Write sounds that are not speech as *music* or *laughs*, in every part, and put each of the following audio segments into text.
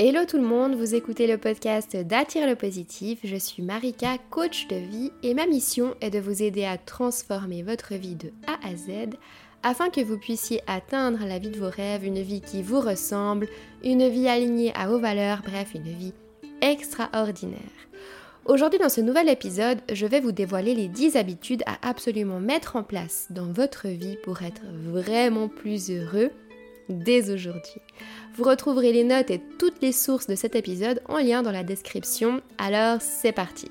Hello tout le monde, vous écoutez le podcast d'Attire le positif. Je suis Marika, coach de vie, et ma mission est de vous aider à transformer votre vie de A à Z afin que vous puissiez atteindre la vie de vos rêves, une vie qui vous ressemble, une vie alignée à vos valeurs, bref, une vie extraordinaire. Aujourd'hui, dans ce nouvel épisode, je vais vous dévoiler les 10 habitudes à absolument mettre en place dans votre vie pour être vraiment plus heureux dès aujourd'hui. Vous retrouverez les notes et toutes les sources de cet épisode en lien dans la description, alors c'est parti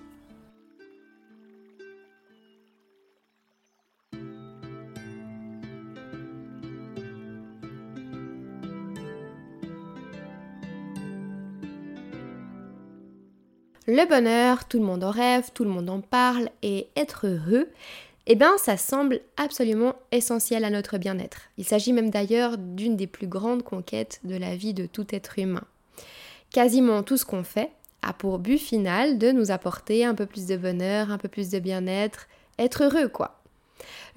Le bonheur, tout le monde en rêve, tout le monde en parle et être heureux, eh bien ça semble absolument essentiel à notre bien-être. Il s'agit même d'ailleurs d'une des plus grandes conquêtes de la vie de tout être humain. Quasiment tout ce qu'on fait a pour but final de nous apporter un peu plus de bonheur, un peu plus de bien-être, être heureux quoi.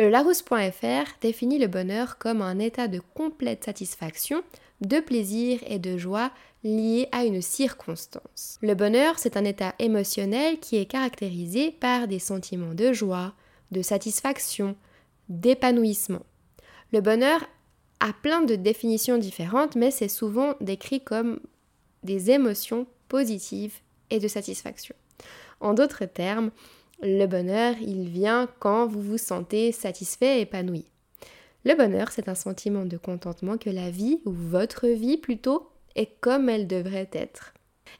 Le Larousse.fr définit le bonheur comme un état de complète satisfaction, de plaisir et de joie lié à une circonstance. Le bonheur, c'est un état émotionnel qui est caractérisé par des sentiments de joie, de satisfaction, d'épanouissement. Le bonheur a plein de définitions différentes, mais c'est souvent décrit comme des émotions positives et de satisfaction. En d'autres termes, le bonheur, il vient quand vous vous sentez satisfait et épanoui. Le bonheur, c'est un sentiment de contentement que la vie, ou votre vie plutôt, est comme elle devrait être.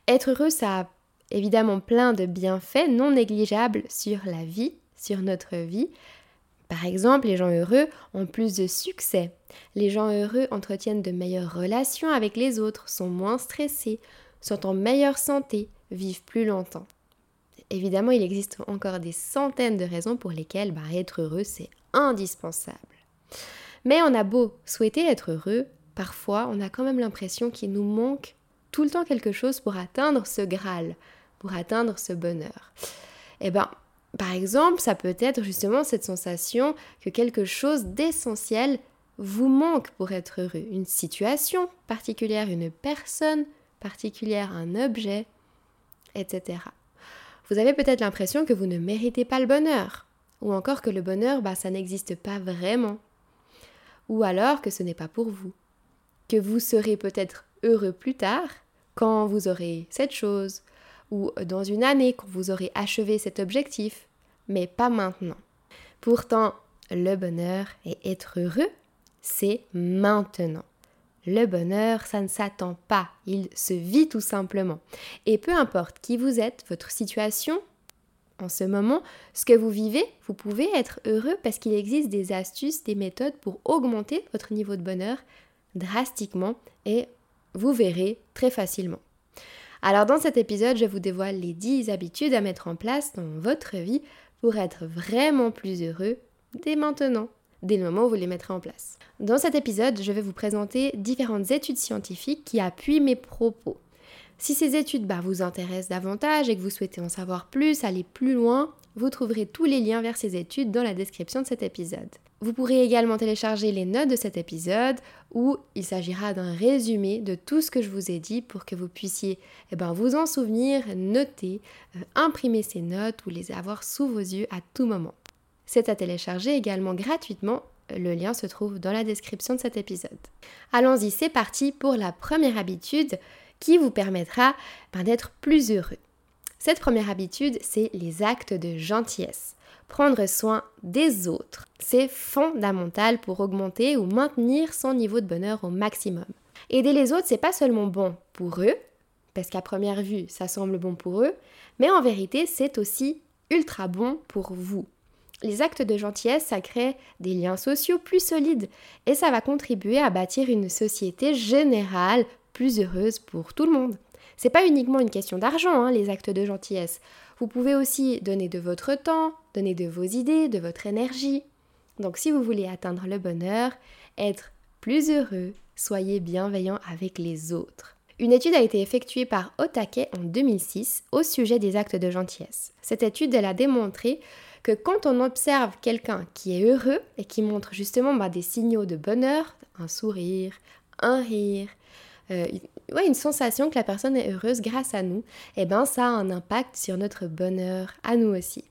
Être heureux, ça a évidemment plein de bienfaits non négligeables sur la vie, sur notre vie. Par exemple, les gens heureux ont plus de succès. Les gens heureux entretiennent de meilleures relations avec les autres, sont moins stressés, sont en meilleure santé, vivent plus longtemps. Évidemment, il existe encore des centaines de raisons pour lesquelles bah, être heureux, c'est indispensable. Mais on a beau souhaiter être heureux, parfois on a quand même l'impression qu'il nous manque tout le temps quelque chose pour atteindre ce Graal, pour atteindre ce bonheur. Eh bien, par exemple, ça peut être justement cette sensation que quelque chose d'essentiel vous manque pour être heureux. Une situation particulière, une personne particulière, un objet, etc. Vous avez peut-être l'impression que vous ne méritez pas le bonheur, ou encore que le bonheur, bah, ça n'existe pas vraiment, ou alors que ce n'est pas pour vous, que vous serez peut-être heureux plus tard, quand vous aurez cette chose, ou dans une année quand vous aurez achevé cet objectif, mais pas maintenant. Pourtant, le bonheur et être heureux, c'est maintenant. Le bonheur, ça ne s'attend pas, il se vit tout simplement. Et peu importe qui vous êtes, votre situation, en ce moment, ce que vous vivez, vous pouvez être heureux parce qu'il existe des astuces, des méthodes pour augmenter votre niveau de bonheur drastiquement et vous verrez très facilement. Alors dans cet épisode, je vous dévoile les 10 habitudes à mettre en place dans votre vie pour être vraiment plus heureux dès maintenant, dès le moment où vous les mettrez en place. Dans cet épisode, je vais vous présenter différentes études scientifiques qui appuient mes propos. Si ces études bah, vous intéressent davantage et que vous souhaitez en savoir plus, aller plus loin, vous trouverez tous les liens vers ces études dans la description de cet épisode. Vous pourrez également télécharger les notes de cet épisode où il s'agira d'un résumé de tout ce que je vous ai dit pour que vous puissiez eh ben, vous en souvenir, noter, euh, imprimer ces notes ou les avoir sous vos yeux à tout moment. C'est à télécharger également gratuitement. Le lien se trouve dans la description de cet épisode. Allons-y, c'est parti pour la première habitude qui vous permettra ben, d'être plus heureux. Cette première habitude, c'est les actes de gentillesse prendre soin des autres. C'est fondamental pour augmenter ou maintenir son niveau de bonheur au maximum. Aider les autres, c'est pas seulement bon pour eux, parce qu'à première vue, ça semble bon pour eux, mais en vérité, c'est aussi ultra bon pour vous. Les actes de gentillesse, ça crée des liens sociaux plus solides et ça va contribuer à bâtir une société générale plus heureuse pour tout le monde. C'est pas uniquement une question d'argent, hein, les actes de gentillesse. Vous pouvez aussi donner de votre temps, donner de vos idées, de votre énergie. Donc si vous voulez atteindre le bonheur, être plus heureux, soyez bienveillant avec les autres. Une étude a été effectuée par Otake en 2006 au sujet des actes de gentillesse. Cette étude, elle a démontré que quand on observe quelqu'un qui est heureux et qui montre justement bah, des signaux de bonheur, un sourire, un rire, euh, une sensation que la personne est heureuse grâce à nous, eh ben ça a un impact sur notre bonheur à nous aussi.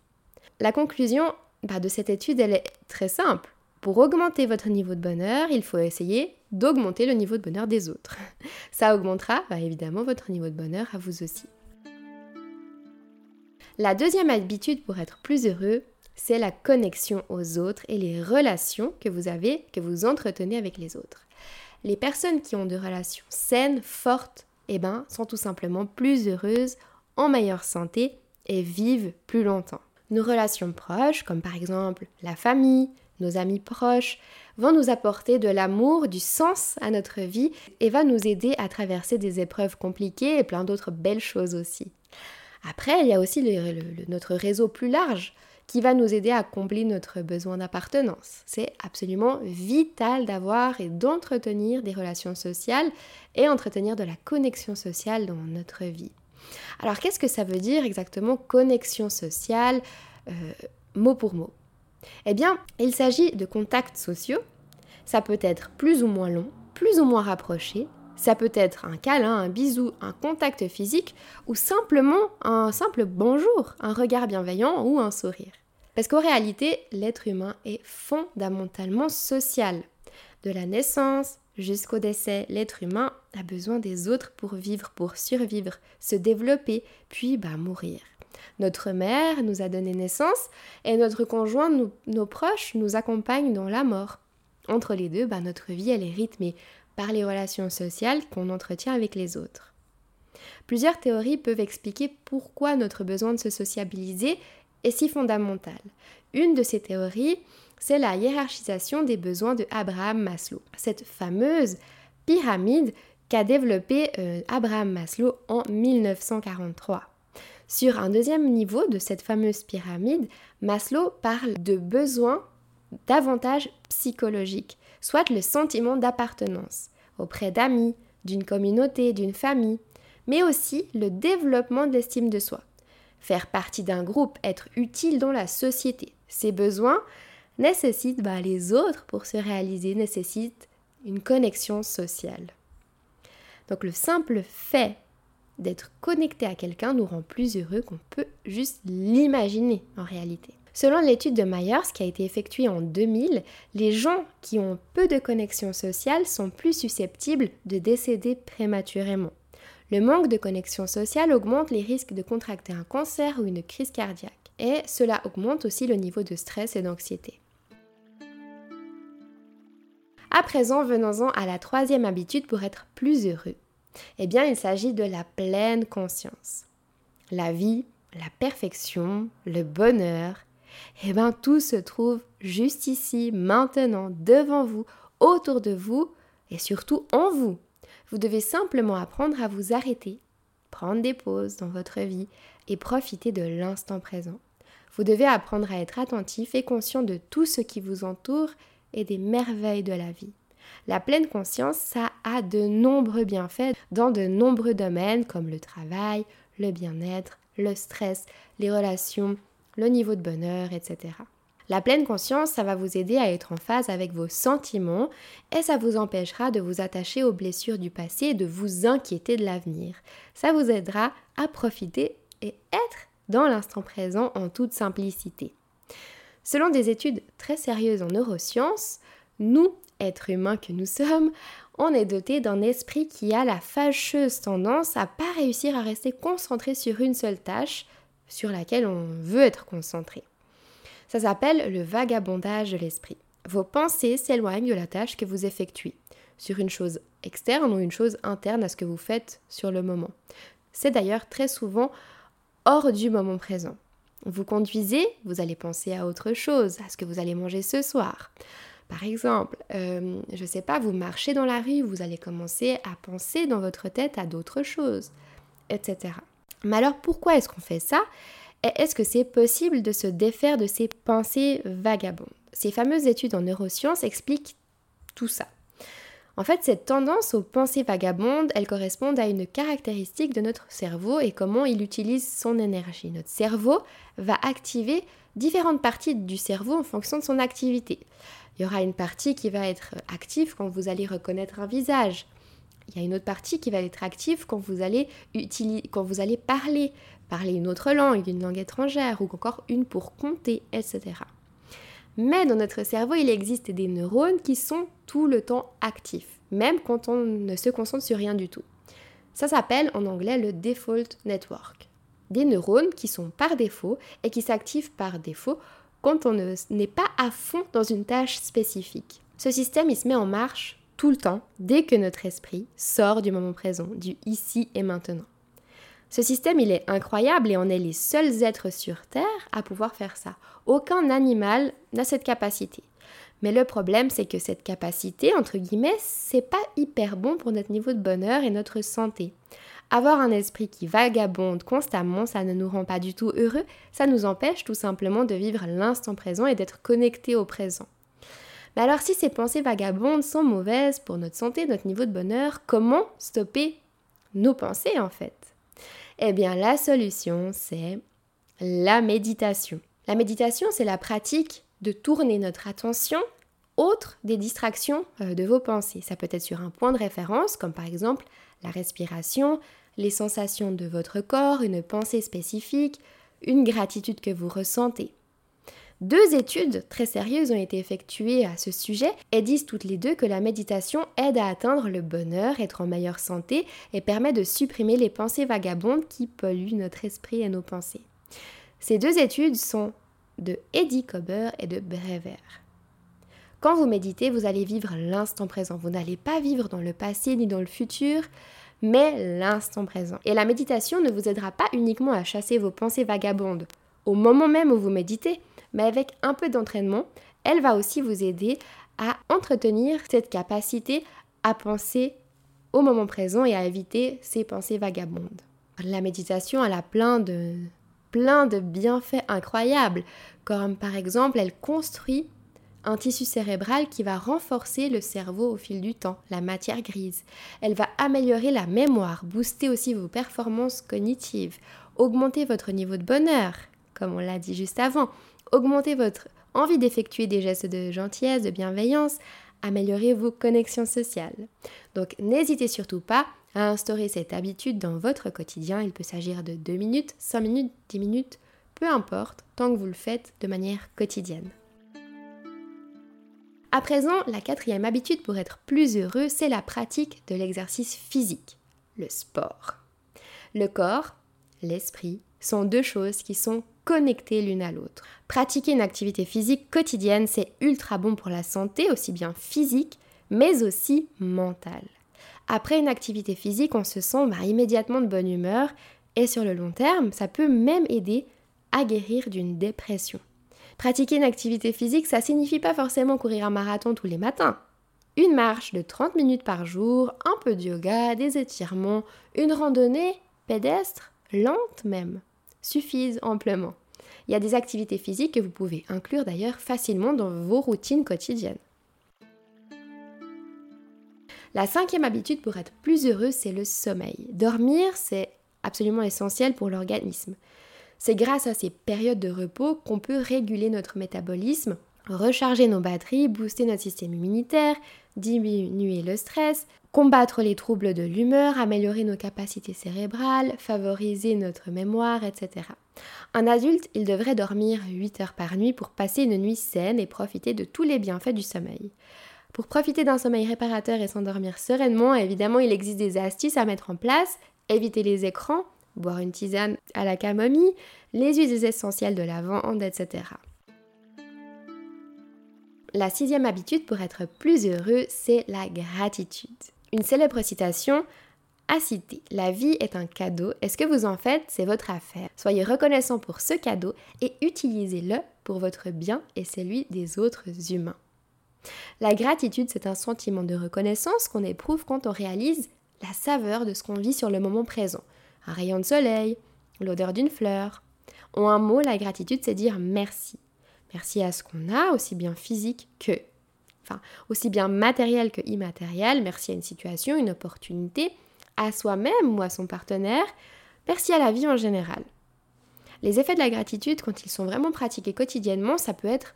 La conclusion bah, de cette étude, elle est très simple. Pour augmenter votre niveau de bonheur, il faut essayer d'augmenter le niveau de bonheur des autres. *laughs* Ça augmentera bah, évidemment votre niveau de bonheur à vous aussi. La deuxième habitude pour être plus heureux, c'est la connexion aux autres et les relations que vous avez, que vous entretenez avec les autres. Les personnes qui ont de relations saines, fortes, eh ben, sont tout simplement plus heureuses, en meilleure santé et vivent plus longtemps. Nos relations proches, comme par exemple la famille, nos amis proches, vont nous apporter de l'amour, du sens à notre vie et va nous aider à traverser des épreuves compliquées et plein d'autres belles choses aussi. Après, il y a aussi notre réseau plus large qui va nous aider à combler notre besoin d'appartenance. C'est absolument vital d'avoir et d'entretenir des relations sociales et entretenir de la connexion sociale dans notre vie. Alors qu'est-ce que ça veut dire exactement connexion sociale, euh, mot pour mot? Eh bien, il s'agit de contacts sociaux. Ça peut être plus ou moins long, plus ou moins rapproché. Ça peut être un câlin, un bisou, un contact physique ou simplement un simple bonjour, un regard bienveillant ou un sourire. Parce qu'en réalité, l'être humain est fondamentalement social. De la naissance jusqu'au décès, l'être humain a besoin des autres pour vivre, pour survivre, se développer, puis bah, mourir. Notre mère nous a donné naissance et notre conjoint, nos proches, nous accompagnent dans la mort. Entre les deux, bah, notre vie, est rythmée par les relations sociales qu'on entretient avec les autres. Plusieurs théories peuvent expliquer pourquoi notre besoin de se sociabiliser est si fondamental. Une de ces théories, c'est la hiérarchisation des besoins de Abraham Maslow, cette fameuse pyramide qu'a développée euh, Abraham Maslow en 1943. Sur un deuxième niveau de cette fameuse pyramide, Maslow parle de besoins davantage psychologiques, soit le sentiment d'appartenance auprès d'amis, d'une communauté, d'une famille, mais aussi le développement de l'estime de soi. Faire partie d'un groupe, être utile dans la société. Ces besoins nécessitent bah, les autres pour se réaliser, nécessitent une connexion sociale. Donc le simple fait d'être connecté à quelqu'un nous rend plus heureux qu'on peut juste l'imaginer en réalité. Selon l'étude de Myers qui a été effectuée en 2000, les gens qui ont peu de connexion sociale sont plus susceptibles de décéder prématurément. Le manque de connexion sociale augmente les risques de contracter un cancer ou une crise cardiaque. Et cela augmente aussi le niveau de stress et d'anxiété. À présent, venons-en à la troisième habitude pour être plus heureux. Eh bien, il s'agit de la pleine conscience. La vie, la perfection, le bonheur, eh bien, tout se trouve juste ici, maintenant, devant vous, autour de vous et surtout en vous. Vous devez simplement apprendre à vous arrêter, prendre des pauses dans votre vie et profiter de l'instant présent. Vous devez apprendre à être attentif et conscient de tout ce qui vous entoure et des merveilles de la vie. La pleine conscience, ça a de nombreux bienfaits dans de nombreux domaines comme le travail, le bien-être, le stress, les relations, le niveau de bonheur, etc. La pleine conscience, ça va vous aider à être en phase avec vos sentiments et ça vous empêchera de vous attacher aux blessures du passé et de vous inquiéter de l'avenir. Ça vous aidera à profiter et être dans l'instant présent en toute simplicité. Selon des études très sérieuses en neurosciences, nous être humain que nous sommes, on est doté d'un esprit qui a la fâcheuse tendance à pas réussir à rester concentré sur une seule tâche sur laquelle on veut être concentré. Ça s'appelle le vagabondage de l'esprit. Vos pensées s'éloignent de la tâche que vous effectuez, sur une chose externe ou une chose interne à ce que vous faites sur le moment. C'est d'ailleurs très souvent hors du moment présent. Vous conduisez, vous allez penser à autre chose, à ce que vous allez manger ce soir, par exemple, euh, je ne sais pas, vous marchez dans la rue, vous allez commencer à penser dans votre tête à d'autres choses, etc. Mais alors pourquoi est-ce qu'on fait ça? Est-ce que c'est possible de se défaire de ces pensées vagabondes? Ces fameuses études en neurosciences expliquent tout ça. En fait, cette tendance aux pensées vagabondes, elles correspondent à une caractéristique de notre cerveau et comment il utilise son énergie. Notre cerveau va activer différentes parties du cerveau en fonction de son activité. Il y aura une partie qui va être active quand vous allez reconnaître un visage. Il y a une autre partie qui va être active quand vous allez, quand vous allez parler, parler une autre langue, une langue étrangère, ou encore une pour compter, etc. Mais dans notre cerveau, il existe des neurones qui sont tout le temps actifs, même quand on ne se concentre sur rien du tout. Ça s'appelle en anglais le default network. Des neurones qui sont par défaut et qui s'activent par défaut quand on n'est pas à fond dans une tâche spécifique. Ce système, il se met en marche tout le temps dès que notre esprit sort du moment présent, du ici et maintenant. Ce système, il est incroyable et on est les seuls êtres sur Terre à pouvoir faire ça. Aucun animal n'a cette capacité. Mais le problème, c'est que cette capacité, entre guillemets, c'est pas hyper bon pour notre niveau de bonheur et notre santé. Avoir un esprit qui vagabonde constamment, ça ne nous rend pas du tout heureux, ça nous empêche tout simplement de vivre l'instant présent et d'être connecté au présent. Mais alors si ces pensées vagabondes sont mauvaises pour notre santé, notre niveau de bonheur, comment stopper nos pensées en fait? Eh bien la solution c'est la méditation. La méditation c'est la pratique de tourner notre attention autre des distractions euh, de vos pensées. Ça peut être sur un point de référence comme par exemple la respiration, les sensations de votre corps, une pensée spécifique, une gratitude que vous ressentez. Deux études très sérieuses ont été effectuées à ce sujet et disent toutes les deux que la méditation aide à atteindre le bonheur, être en meilleure santé et permet de supprimer les pensées vagabondes qui polluent notre esprit et nos pensées. Ces deux études sont de Eddie Cober et de Brever. Quand vous méditez, vous allez vivre l'instant présent. Vous n'allez pas vivre dans le passé ni dans le futur, mais l'instant présent. Et la méditation ne vous aidera pas uniquement à chasser vos pensées vagabondes au moment même où vous méditez, mais avec un peu d'entraînement, elle va aussi vous aider à entretenir cette capacité à penser au moment présent et à éviter ces pensées vagabondes. La méditation, elle a plein de, plein de bienfaits incroyables, comme par exemple, elle construit un tissu cérébral qui va renforcer le cerveau au fil du temps, la matière grise. Elle va améliorer la mémoire, booster aussi vos performances cognitives, augmenter votre niveau de bonheur, comme on l'a dit juste avant, augmenter votre envie d'effectuer des gestes de gentillesse, de bienveillance, améliorer vos connexions sociales. Donc n'hésitez surtout pas à instaurer cette habitude dans votre quotidien. Il peut s'agir de 2 minutes, 5 minutes, 10 minutes, peu importe, tant que vous le faites de manière quotidienne. À présent, la quatrième habitude pour être plus heureux, c'est la pratique de l'exercice physique, le sport. Le corps, l'esprit sont deux choses qui sont connectées l'une à l'autre. Pratiquer une activité physique quotidienne, c'est ultra bon pour la santé, aussi bien physique, mais aussi mentale. Après une activité physique, on se sent bah, immédiatement de bonne humeur et sur le long terme, ça peut même aider à guérir d'une dépression. Pratiquer une activité physique, ça signifie pas forcément courir un marathon tous les matins. Une marche de 30 minutes par jour, un peu de yoga, des étirements, une randonnée pédestre, lente même, suffisent amplement. Il y a des activités physiques que vous pouvez inclure d'ailleurs facilement dans vos routines quotidiennes. La cinquième habitude pour être plus heureux, c'est le sommeil. Dormir, c'est absolument essentiel pour l'organisme. C'est grâce à ces périodes de repos qu'on peut réguler notre métabolisme, recharger nos batteries, booster notre système immunitaire, diminuer le stress, combattre les troubles de l'humeur, améliorer nos capacités cérébrales, favoriser notre mémoire, etc. Un adulte, il devrait dormir 8 heures par nuit pour passer une nuit saine et profiter de tous les bienfaits du sommeil. Pour profiter d'un sommeil réparateur et s'endormir sereinement, évidemment, il existe des astuces à mettre en place. Éviter les écrans, boire une tisane à la camomille, les huiles essentielles de lavande, etc. La sixième habitude pour être plus heureux, c'est la gratitude. Une célèbre citation a cité La vie est un cadeau et ce que vous en faites, c'est votre affaire. Soyez reconnaissant pour ce cadeau et utilisez-le pour votre bien et celui des autres humains. La gratitude, c'est un sentiment de reconnaissance qu'on éprouve quand on réalise la saveur de ce qu'on vit sur le moment présent un rayon de soleil, l'odeur d'une fleur. En un mot, la gratitude, c'est dire merci. Merci à ce qu'on a, aussi bien physique que, aussi bien matériel que immatériel. Merci à une situation, une opportunité, à soi-même ou à son partenaire. Merci à la vie en général. Les effets de la gratitude, quand ils sont vraiment pratiqués quotidiennement, ça peut être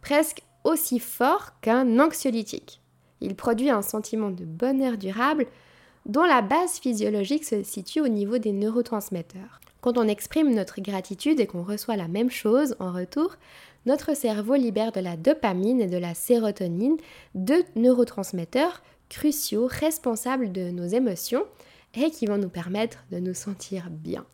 presque aussi fort qu'un anxiolytique. Il produit un sentiment de bonheur durable dont la base physiologique se situe au niveau des neurotransmetteurs. Quand on exprime notre gratitude et qu'on reçoit la même chose en retour, notre cerveau libère de la dopamine et de la sérotonine, deux neurotransmetteurs cruciaux responsables de nos émotions et qui vont nous permettre de nous sentir bien.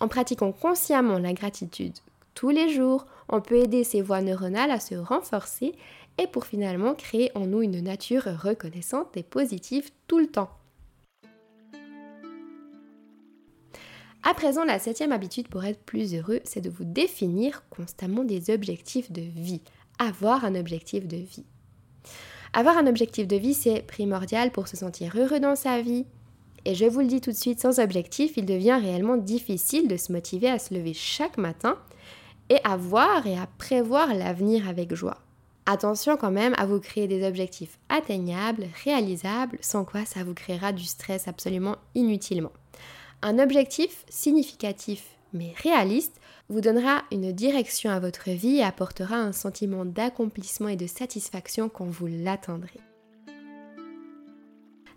En pratiquant consciemment la gratitude tous les jours, on peut aider ces voies neuronales à se renforcer et pour finalement créer en nous une nature reconnaissante et positive tout le temps. À présent, la septième habitude pour être plus heureux, c'est de vous définir constamment des objectifs de vie. Avoir un objectif de vie. Avoir un objectif de vie, c'est primordial pour se sentir heureux dans sa vie. Et je vous le dis tout de suite, sans objectif, il devient réellement difficile de se motiver à se lever chaque matin et à voir et à prévoir l'avenir avec joie. Attention quand même à vous créer des objectifs atteignables, réalisables, sans quoi ça vous créera du stress absolument inutilement. Un objectif significatif mais réaliste vous donnera une direction à votre vie et apportera un sentiment d'accomplissement et de satisfaction quand vous l'atteindrez.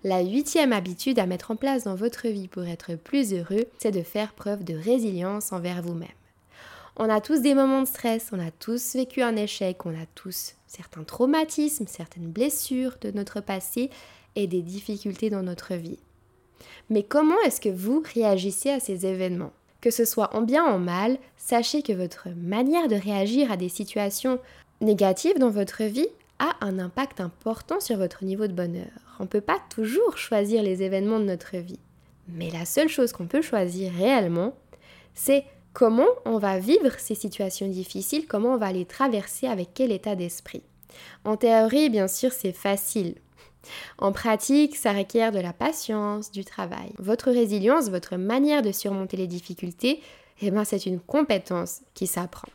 La huitième habitude à mettre en place dans votre vie pour être plus heureux, c'est de faire preuve de résilience envers vous-même. On a tous des moments de stress, on a tous vécu un échec, on a tous certains traumatismes, certaines blessures de notre passé et des difficultés dans notre vie. Mais comment est-ce que vous réagissez à ces événements? Que ce soit en bien ou en mal, sachez que votre manière de réagir à des situations négatives dans votre vie a un impact important sur votre niveau de bonheur. On ne peut pas toujours choisir les événements de notre vie. Mais la seule chose qu'on peut choisir réellement, c'est comment on va vivre ces situations difficiles, comment on va les traverser, avec quel état d'esprit. En théorie, bien sûr, c'est facile. En pratique, ça requiert de la patience, du travail. Votre résilience, votre manière de surmonter les difficultés, eh ben, c'est une compétence qui s'apprend.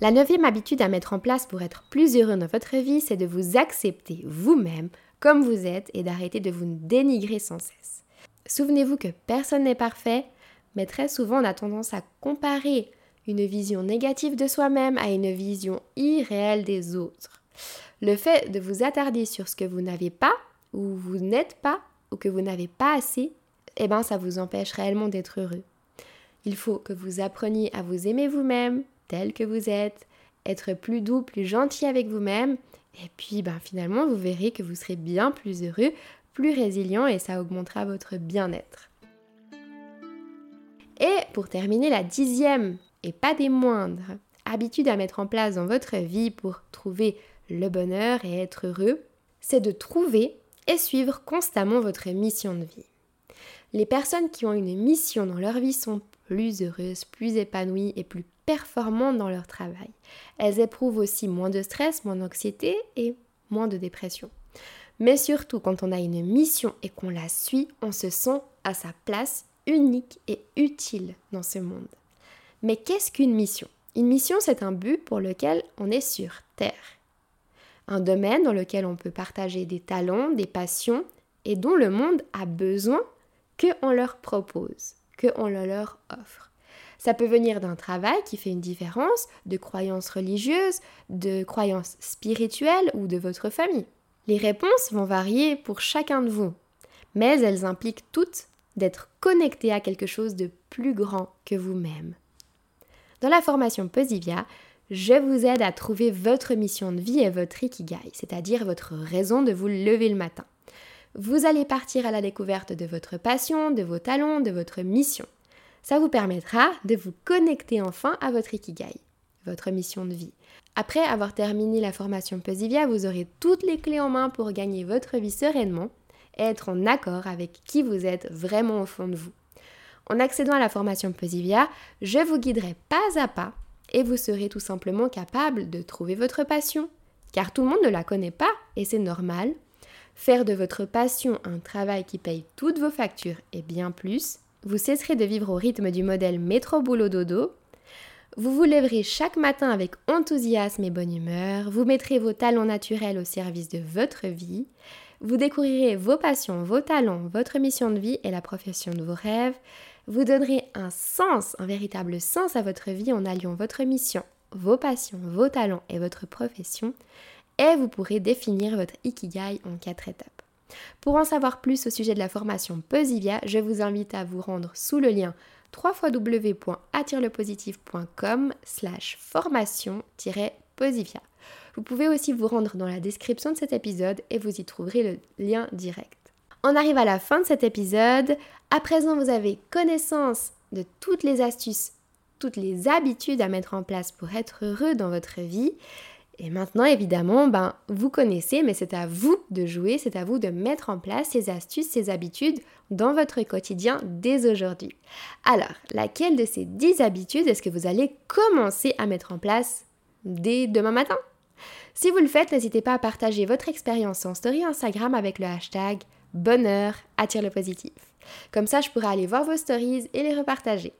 La neuvième habitude à mettre en place pour être plus heureux dans votre vie, c'est de vous accepter vous-même comme vous êtes et d'arrêter de vous dénigrer sans cesse. Souvenez-vous que personne n'est parfait, mais très souvent on a tendance à comparer une vision négative de soi-même à une vision irréelle des autres. Le fait de vous attarder sur ce que vous n'avez pas, ou vous n'êtes pas, ou que vous n'avez pas assez, eh ben ça vous empêche réellement d'être heureux. Il faut que vous appreniez à vous aimer vous-même, tel que vous êtes, être plus doux, plus gentil avec vous-même, et puis ben, finalement vous verrez que vous serez bien plus heureux, plus résilient et ça augmentera votre bien-être. Et pour terminer, la dixième, et pas des moindres, habitude à mettre en place dans votre vie pour trouver le bonheur et être heureux, c'est de trouver et suivre constamment votre mission de vie. Les personnes qui ont une mission dans leur vie sont plus heureuses, plus épanouies et plus performantes dans leur travail. Elles éprouvent aussi moins de stress, moins d'anxiété et moins de dépression. Mais surtout, quand on a une mission et qu'on la suit, on se sent à sa place unique et utile dans ce monde. Mais qu'est-ce qu'une mission? Une mission, c'est un but pour lequel on est sur Terre un domaine dans lequel on peut partager des talents, des passions et dont le monde a besoin qu'on leur propose, qu'on le leur offre. Ça peut venir d'un travail qui fait une différence, de croyances religieuses, de croyances spirituelles ou de votre famille. Les réponses vont varier pour chacun de vous, mais elles impliquent toutes d'être connecté à quelque chose de plus grand que vous-même. Dans la formation Posivia, je vous aide à trouver votre mission de vie et votre ikigai, c'est-à-dire votre raison de vous lever le matin. Vous allez partir à la découverte de votre passion, de vos talents, de votre mission. Ça vous permettra de vous connecter enfin à votre ikigai, votre mission de vie. Après avoir terminé la formation Posivia, vous aurez toutes les clés en main pour gagner votre vie sereinement et être en accord avec qui vous êtes vraiment au fond de vous. En accédant à la formation Posivia, je vous guiderai pas à pas et vous serez tout simplement capable de trouver votre passion, car tout le monde ne la connaît pas et c'est normal. Faire de votre passion un travail qui paye toutes vos factures et bien plus, vous cesserez de vivre au rythme du modèle métro-boulot-dodo, vous vous lèverez chaque matin avec enthousiasme et bonne humeur, vous mettrez vos talents naturels au service de votre vie, vous découvrirez vos passions, vos talents, votre mission de vie et la profession de vos rêves, vous donnerez un sens, un véritable sens à votre vie en alliant votre mission, vos passions, vos talents et votre profession, et vous pourrez définir votre ikigai en quatre étapes. Pour en savoir plus au sujet de la formation Posivia, je vous invite à vous rendre sous le lien www.attirelepositif.com slash formation-posivia. Vous pouvez aussi vous rendre dans la description de cet épisode et vous y trouverez le lien direct. On arrive à la fin de cet épisode. À présent, vous avez connaissance de toutes les astuces, toutes les habitudes à mettre en place pour être heureux dans votre vie. Et maintenant, évidemment, ben, vous connaissez, mais c'est à vous de jouer, c'est à vous de mettre en place ces astuces, ces habitudes dans votre quotidien dès aujourd'hui. Alors, laquelle de ces 10 habitudes est-ce que vous allez commencer à mettre en place dès demain matin? Si vous le faites, n'hésitez pas à partager votre expérience en story Instagram avec le hashtag bonheur attire le positif. Comme ça, je pourrai aller voir vos stories et les repartager.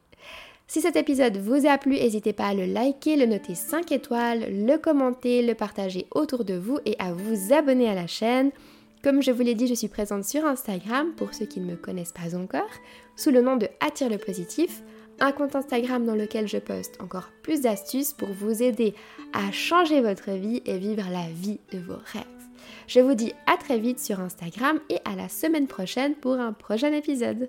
Si cet épisode vous a plu, n'hésitez pas à le liker, le noter 5 étoiles, le commenter, le partager autour de vous et à vous abonner à la chaîne. Comme je vous l'ai dit, je suis présente sur Instagram pour ceux qui ne me connaissent pas encore, sous le nom de Attire le positif, un compte Instagram dans lequel je poste encore plus d'astuces pour vous aider à changer votre vie et vivre la vie de vos rêves. Je vous dis à très vite sur Instagram et à la semaine prochaine pour un prochain épisode.